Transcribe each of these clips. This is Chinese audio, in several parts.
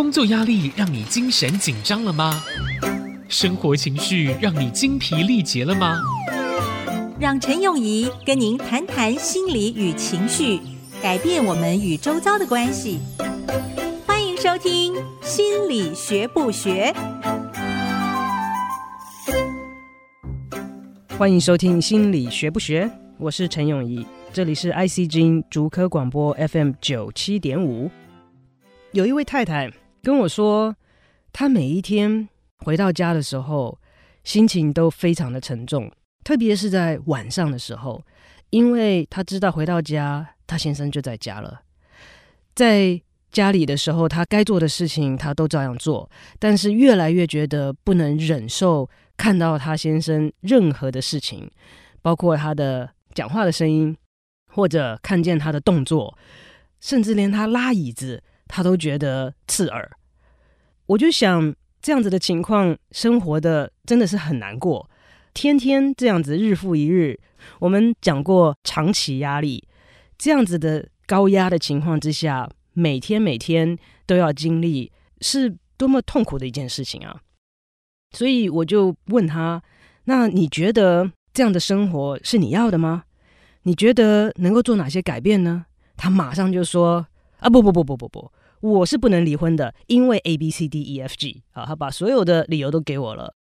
工作压力让你精神紧张了吗？生活情绪让你精疲力竭了吗？让陈永仪跟您谈谈心理与情绪，改变我们与周遭的关系。欢迎收听《心理学不学》。欢迎收听《心理学不学》，我是陈永仪，这里是 ICG 竹科广播 FM 九七点五。有一位太太跟我说，她每一天回到家的时候，心情都非常的沉重，特别是在晚上的时候，因为她知道回到家，她先生就在家了。在家里的时候，他该做的事情他都照样做，但是越来越觉得不能忍受看到她先生任何的事情，包括他的讲话的声音，或者看见他的动作，甚至连他拉椅子。他都觉得刺耳，我就想这样子的情况，生活的真的是很难过。天天这样子，日复一日。我们讲过长期压力，这样子的高压的情况之下，每天每天都要经历，是多么痛苦的一件事情啊！所以我就问他：“那你觉得这样的生活是你要的吗？你觉得能够做哪些改变呢？”他马上就说：“啊，不不不不不不。”我是不能离婚的，因为 A B C D E F G 啊，他把所有的理由都给我了，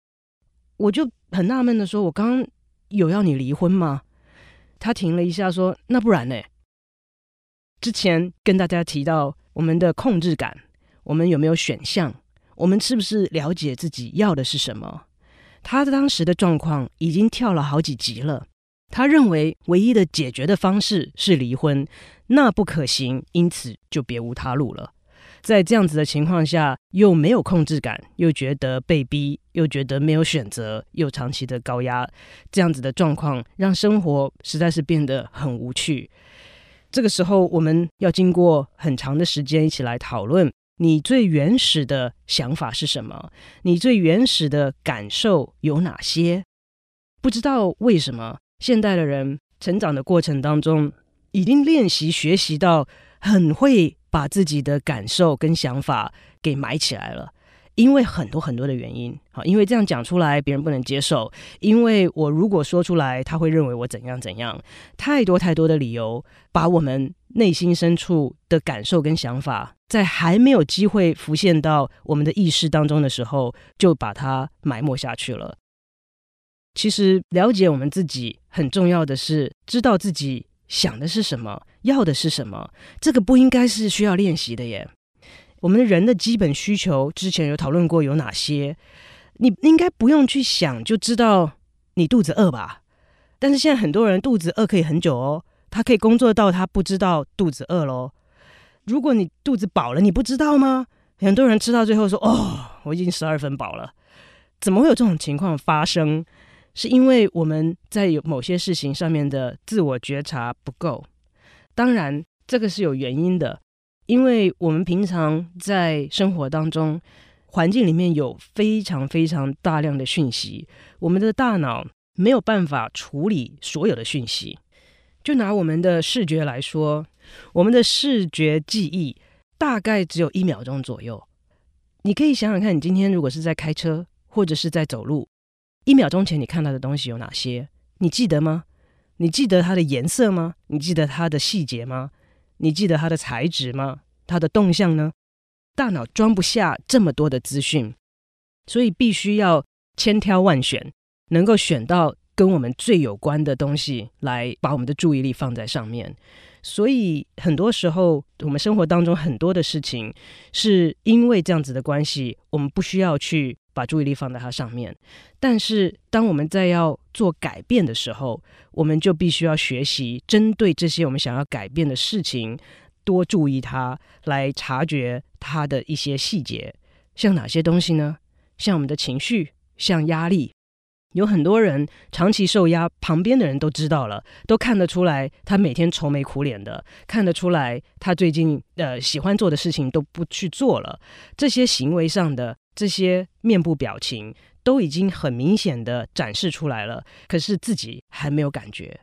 我就很纳闷的说：“我刚有要你离婚吗？”他停了一下说：“那不然呢？”之前跟大家提到我们的控制感，我们有没有选项？我们是不是了解自己要的是什么？他当时的状况已经跳了好几级了，他认为唯一的解决的方式是离婚，那不可行，因此就别无他路了。在这样子的情况下，又没有控制感，又觉得被逼，又觉得没有选择，又长期的高压，这样子的状况让生活实在是变得很无趣。这个时候，我们要经过很长的时间一起来讨论，你最原始的想法是什么？你最原始的感受有哪些？不知道为什么，现代的人成长的过程当中，已经练习学习到很会。把自己的感受跟想法给埋起来了，因为很多很多的原因，好，因为这样讲出来别人不能接受，因为我如果说出来，他会认为我怎样怎样，太多太多的理由，把我们内心深处的感受跟想法，在还没有机会浮现到我们的意识当中的时候，就把它埋没下去了。其实了解我们自己很重要的是，知道自己。想的是什么？要的是什么？这个不应该是需要练习的耶。我们的人的基本需求之前有讨论过有哪些？你应该不用去想就知道你肚子饿吧？但是现在很多人肚子饿可以很久哦，他可以工作到他不知道肚子饿喽。如果你肚子饱了，你不知道吗？很多人吃到最后说：“哦，我已经十二分饱了。”怎么会有这种情况发生？是因为我们在有某些事情上面的自我觉察不够，当然这个是有原因的，因为我们平常在生活当中，环境里面有非常非常大量的讯息，我们的大脑没有办法处理所有的讯息。就拿我们的视觉来说，我们的视觉记忆大概只有一秒钟左右。你可以想想看，你今天如果是在开车或者是在走路。一秒钟前你看到的东西有哪些？你记得吗？你记得它的颜色吗？你记得它的细节吗？你记得它的材质吗？它的动向呢？大脑装不下这么多的资讯，所以必须要千挑万选，能够选到跟我们最有关的东西，来把我们的注意力放在上面。所以很多时候，我们生活当中很多的事情，是因为这样子的关系，我们不需要去。把注意力放在它上面，但是当我们在要做改变的时候，我们就必须要学习针对这些我们想要改变的事情，多注意它，来察觉它的一些细节，像哪些东西呢？像我们的情绪，像压力。有很多人长期受压，旁边的人都知道了，都看得出来，他每天愁眉苦脸的，看得出来，他最近呃喜欢做的事情都不去做了，这些行为上的。这些面部表情都已经很明显的展示出来了，可是自己还没有感觉。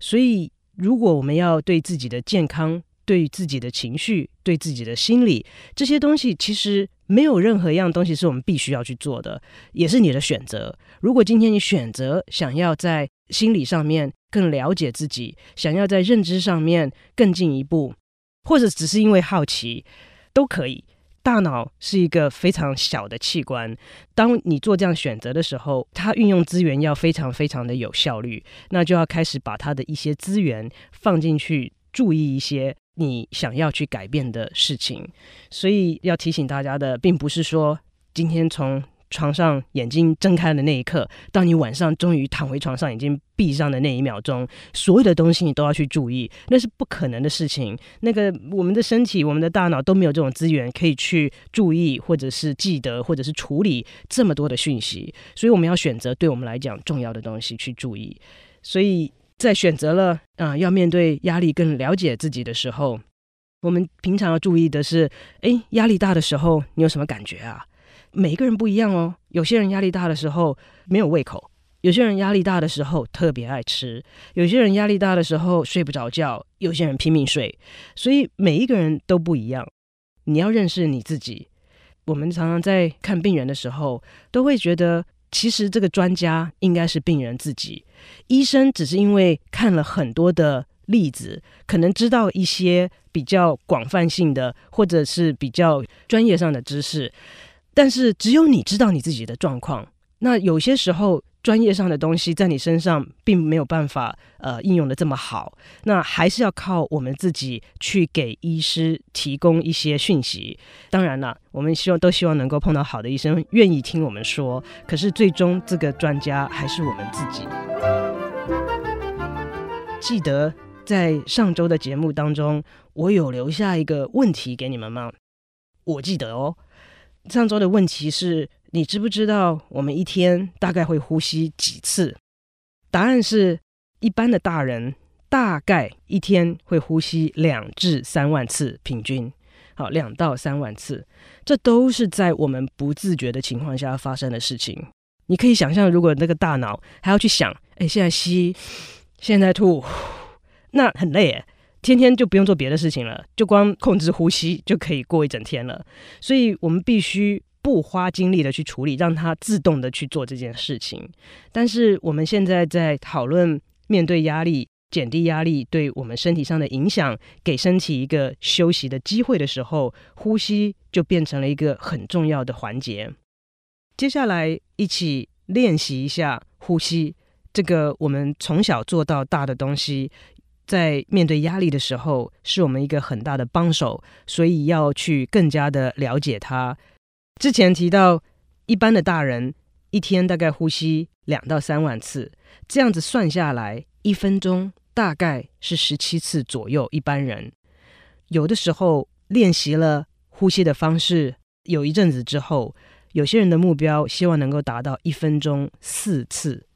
所以，如果我们要对自己的健康、对自己的情绪、对自己的心理这些东西，其实没有任何一样东西是我们必须要去做的，也是你的选择。如果今天你选择想要在心理上面更了解自己，想要在认知上面更进一步，或者只是因为好奇，都可以。大脑是一个非常小的器官，当你做这样选择的时候，它运用资源要非常非常的有效率，那就要开始把它的一些资源放进去，注意一些你想要去改变的事情。所以要提醒大家的，并不是说今天从床上眼睛睁开的那一刻，当你晚上终于躺回床上，眼睛闭上的那一秒钟，所有的东西你都要去注意，那是不可能的事情。那个我们的身体、我们的大脑都没有这种资源可以去注意，或者是记得，或者是处理这么多的讯息。所以我们要选择对我们来讲重要的东西去注意。所以在选择了啊、要面对压力、更了解自己的时候，我们平常要注意的是，诶，压力大的时候你有什么感觉啊？每一个人不一样哦，有些人压力大的时候没有胃口，有些人压力大的时候特别爱吃，有些人压力大的时候睡不着觉，有些人拼命睡，所以每一个人都不一样。你要认识你自己。我们常常在看病人的时候，都会觉得其实这个专家应该是病人自己，医生只是因为看了很多的例子，可能知道一些比较广泛性的或者是比较专业上的知识。但是只有你知道你自己的状况，那有些时候专业上的东西在你身上并没有办法呃应用的这么好，那还是要靠我们自己去给医师提供一些讯息。当然了，我们希望都希望能够碰到好的医生，愿意听我们说。可是最终这个专家还是我们自己。记得在上周的节目当中，我有留下一个问题给你们吗？我记得哦。上周的问题是：你知不知道我们一天大概会呼吸几次？答案是一般的大人大概一天会呼吸两至三万次，平均好两到三万次。这都是在我们不自觉的情况下发生的事情。你可以想象，如果那个大脑还要去想，哎，现在吸，现在吐，那很累诶。天天就不用做别的事情了，就光控制呼吸就可以过一整天了。所以我们必须不花精力的去处理，让它自动的去做这件事情。但是我们现在在讨论面对压力、减低压力对我们身体上的影响，给身体一个休息的机会的时候，呼吸就变成了一个很重要的环节。接下来一起练习一下呼吸，这个我们从小做到大的东西。在面对压力的时候，是我们一个很大的帮手，所以要去更加的了解它。之前提到，一般的大人一天大概呼吸两到三万次，这样子算下来，一分钟大概是十七次左右。一般人有的时候练习了呼吸的方式，有一阵子之后，有些人的目标希望能够达到一分钟四次。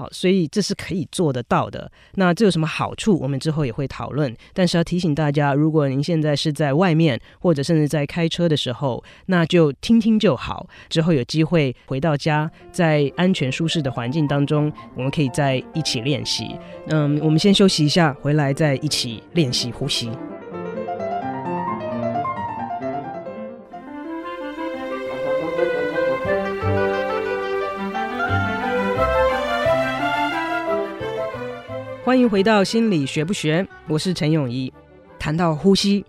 好，所以这是可以做得到的。那这有什么好处？我们之后也会讨论。但是要提醒大家，如果您现在是在外面，或者甚至在开车的时候，那就听听就好。之后有机会回到家，在安全舒适的环境当中，我们可以再一起练习。嗯，我们先休息一下，回来再一起练习呼吸。欢迎回到心理学不学，我是陈永怡。谈到呼吸，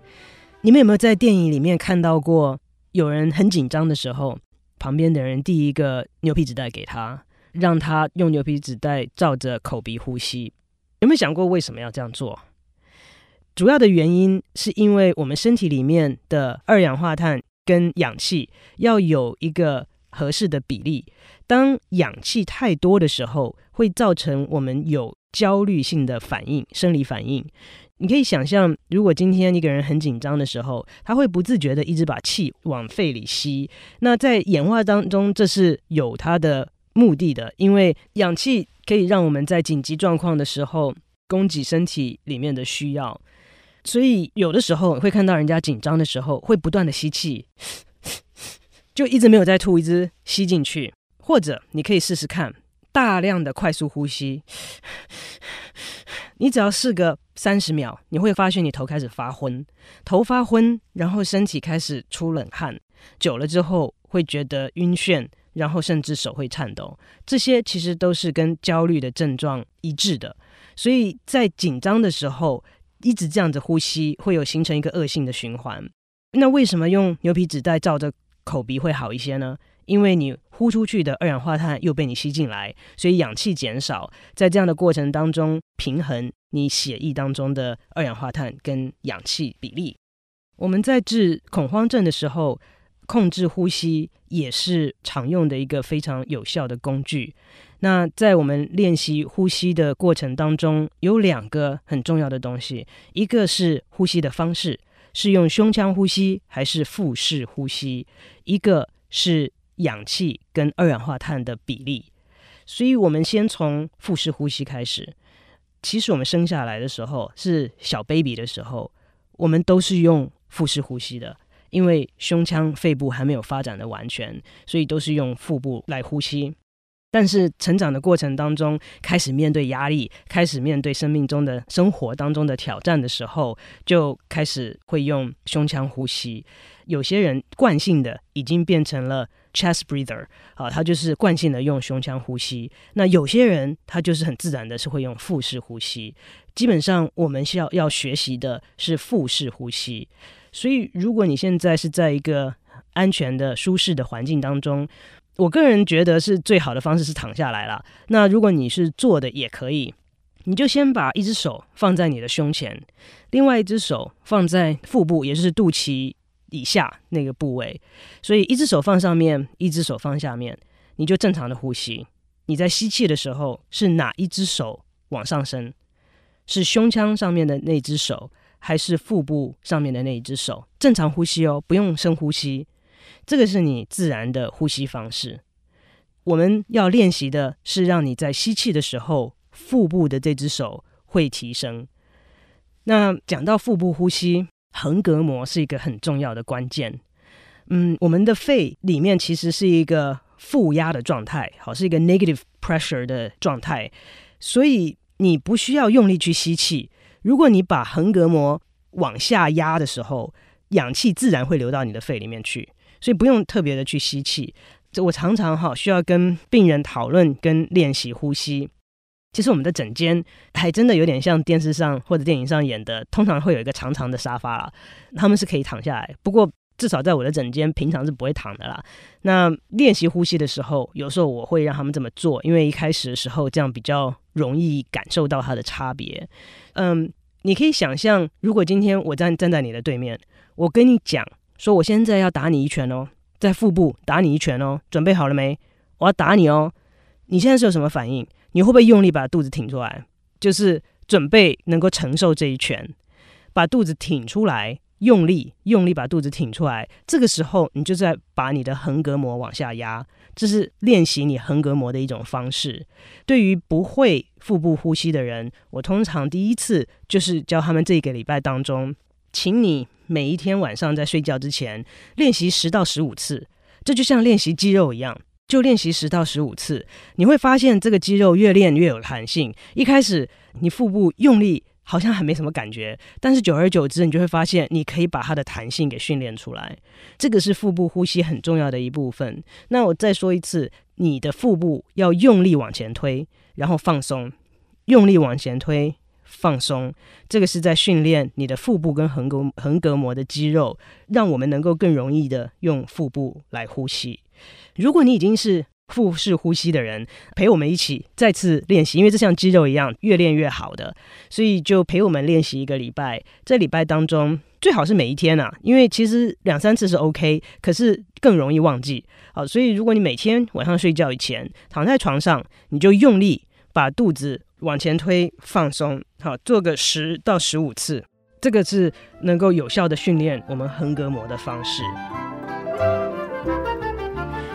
你们有没有在电影里面看到过有人很紧张的时候，旁边的人递一个牛皮纸袋给他，让他用牛皮纸袋照着口鼻呼吸？有没有想过为什么要这样做？主要的原因是因为我们身体里面的二氧化碳跟氧气要有一个合适的比例，当氧气太多的时候，会造成我们有焦虑性的反应，生理反应。你可以想象，如果今天一个人很紧张的时候，他会不自觉的一直把气往肺里吸。那在演化当中，这是有它的目的的，因为氧气可以让我们在紧急状况的时候供给身体里面的需要。所以有的时候会看到人家紧张的时候，会不断的吸气，就一直没有在吐，一直吸进去。或者你可以试试看。大量的快速呼吸，你只要试个三十秒，你会发现你头开始发昏，头发昏，然后身体开始出冷汗，久了之后会觉得晕眩，然后甚至手会颤抖。这些其实都是跟焦虑的症状一致的。所以在紧张的时候，一直这样子呼吸，会有形成一个恶性的循环。那为什么用牛皮纸袋罩着口鼻会好一些呢？因为你呼出去的二氧化碳又被你吸进来，所以氧气减少，在这样的过程当中平衡你血液当中的二氧化碳跟氧气比例。我们在治恐慌症的时候，控制呼吸也是常用的一个非常有效的工具。那在我们练习呼吸的过程当中，有两个很重要的东西，一个是呼吸的方式，是用胸腔呼吸还是腹式呼吸，一个是。氧气跟二氧化碳的比例，所以我们先从腹式呼吸开始。其实我们生下来的时候是小 baby 的时候，我们都是用腹式呼吸的，因为胸腔、肺部还没有发展的完全，所以都是用腹部来呼吸。但是成长的过程当中，开始面对压力，开始面对生命中的生活当中的挑战的时候，就开始会用胸腔呼吸。有些人惯性的已经变成了 chest breather，啊，他就是惯性的用胸腔呼吸。那有些人他就是很自然的是会用腹式呼吸。基本上我们需要要学习的是腹式呼吸。所以如果你现在是在一个安全的、舒适的环境当中。我个人觉得是最好的方式是躺下来了。那如果你是坐的也可以，你就先把一只手放在你的胸前，另外一只手放在腹部，也就是肚脐以下那个部位。所以一只手放上面，一只手放下面，你就正常的呼吸。你在吸气的时候是哪一只手往上升？是胸腔上面的那只手，还是腹部上面的那一只手？正常呼吸哦，不用深呼吸。这个是你自然的呼吸方式。我们要练习的是让你在吸气的时候，腹部的这只手会提升。那讲到腹部呼吸，横膈膜是一个很重要的关键。嗯，我们的肺里面其实是一个负压的状态，好，是一个 negative pressure 的状态，所以你不需要用力去吸气。如果你把横膈膜往下压的时候，氧气自然会流到你的肺里面去。所以不用特别的去吸气，这我常常哈需要跟病人讨论跟练习呼吸。其实我们的诊间还真的有点像电视上或者电影上演的，通常会有一个长长的沙发啦，他们是可以躺下来。不过至少在我的枕间，平常是不会躺的啦。那练习呼吸的时候，有时候我会让他们这么做，因为一开始的时候这样比较容易感受到它的差别。嗯，你可以想象，如果今天我站站在你的对面，我跟你讲。说，我现在要打你一拳哦，在腹部打你一拳哦，准备好了没？我要打你哦。你现在是有什么反应？你会不会用力把肚子挺出来？就是准备能够承受这一拳，把肚子挺出来，用力用力把肚子挺出来。这个时候，你就在把你的横膈膜往下压，这是练习你横膈膜的一种方式。对于不会腹部呼吸的人，我通常第一次就是教他们这一个礼拜当中，请你。每一天晚上在睡觉之前练习十到十五次，这就像练习肌肉一样，就练习十到十五次，你会发现这个肌肉越练越有弹性。一开始你腹部用力好像还没什么感觉，但是久而久之，你就会发现你可以把它的弹性给训练出来。这个是腹部呼吸很重要的一部分。那我再说一次，你的腹部要用力往前推，然后放松，用力往前推。放松，这个是在训练你的腹部跟横膈横膈膜的肌肉，让我们能够更容易的用腹部来呼吸。如果你已经是腹式呼吸的人，陪我们一起再次练习，因为这像肌肉一样，越练越好的，所以就陪我们练习一个礼拜。这礼拜当中最好是每一天啊，因为其实两三次是 OK，可是更容易忘记。好，所以如果你每天晚上睡觉以前躺在床上，你就用力把肚子。往前推，放松，好，做个十到十五次，这个是能够有效的训练我们横膈膜的方式。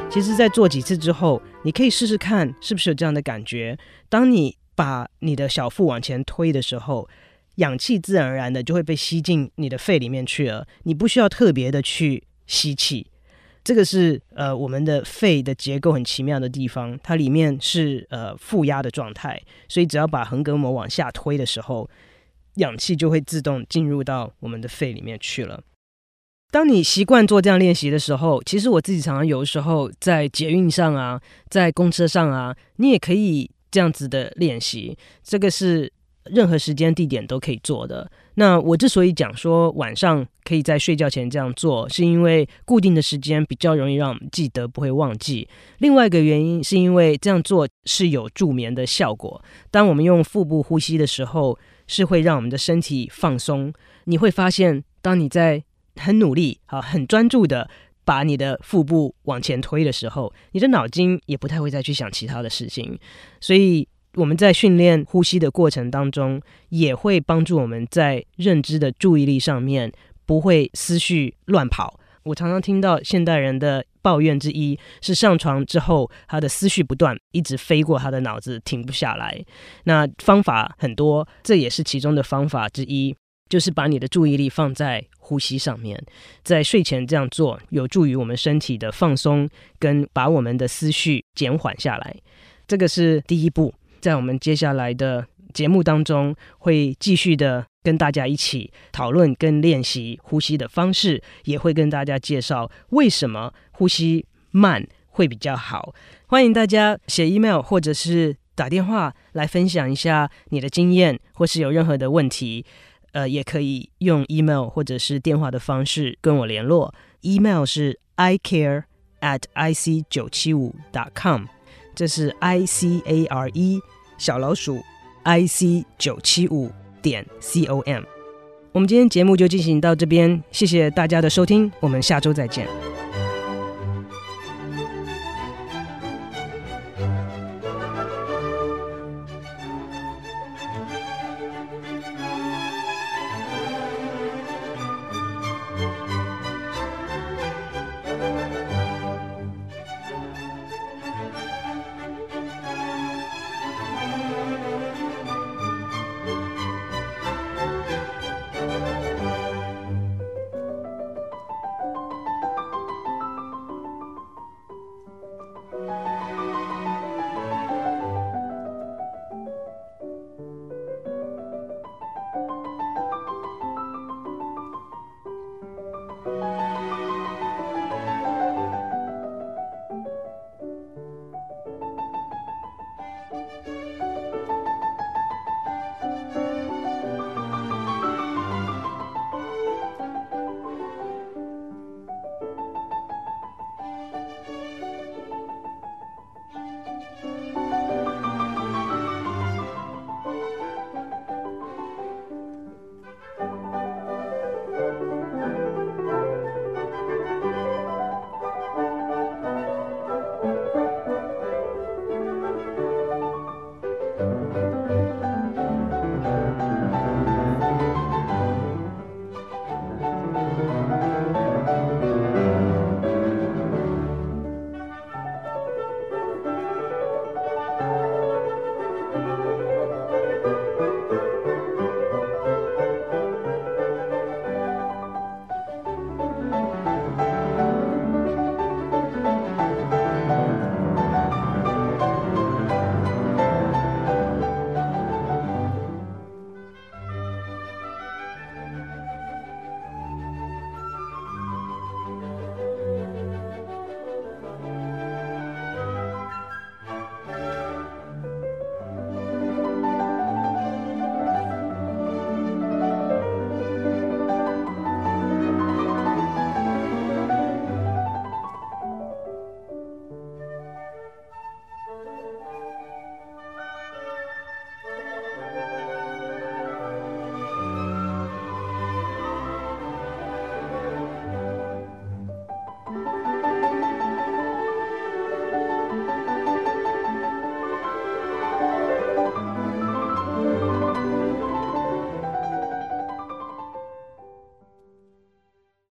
其实，在做几次之后，你可以试试看是不是有这样的感觉。当你把你的小腹往前推的时候，氧气自然而然的就会被吸进你的肺里面去了，你不需要特别的去吸气。这个是呃我们的肺的结构很奇妙的地方，它里面是呃负压的状态，所以只要把横膈膜往下推的时候，氧气就会自动进入到我们的肺里面去了。当你习惯做这样练习的时候，其实我自己常常有的时候在捷运上啊，在公车上啊，你也可以这样子的练习。这个是任何时间地点都可以做的。那我之所以讲说晚上可以在睡觉前这样做，是因为固定的时间比较容易让我们记得，不会忘记。另外一个原因是因为这样做是有助眠的效果。当我们用腹部呼吸的时候，是会让我们的身体放松。你会发现，当你在很努力啊，很专注的把你的腹部往前推的时候，你的脑筋也不太会再去想其他的事情。所以。我们在训练呼吸的过程当中，也会帮助我们在认知的注意力上面不会思绪乱跑。我常常听到现代人的抱怨之一是，上床之后他的思绪不断，一直飞过他的脑子，停不下来。那方法很多，这也是其中的方法之一，就是把你的注意力放在呼吸上面，在睡前这样做，有助于我们身体的放松，跟把我们的思绪减缓下来。这个是第一步。在我们接下来的节目当中，会继续的跟大家一起讨论跟练习呼吸的方式，也会跟大家介绍为什么呼吸慢会比较好。欢迎大家写 email 或者是打电话来分享一下你的经验，或是有任何的问题，呃，也可以用 email 或者是电话的方式跟我联络。email 是 i care at i c 九七五 dot com。这是 I C A R E 小老鼠 I C 九七五点 C O M。我们今天节目就进行到这边，谢谢大家的收听，我们下周再见。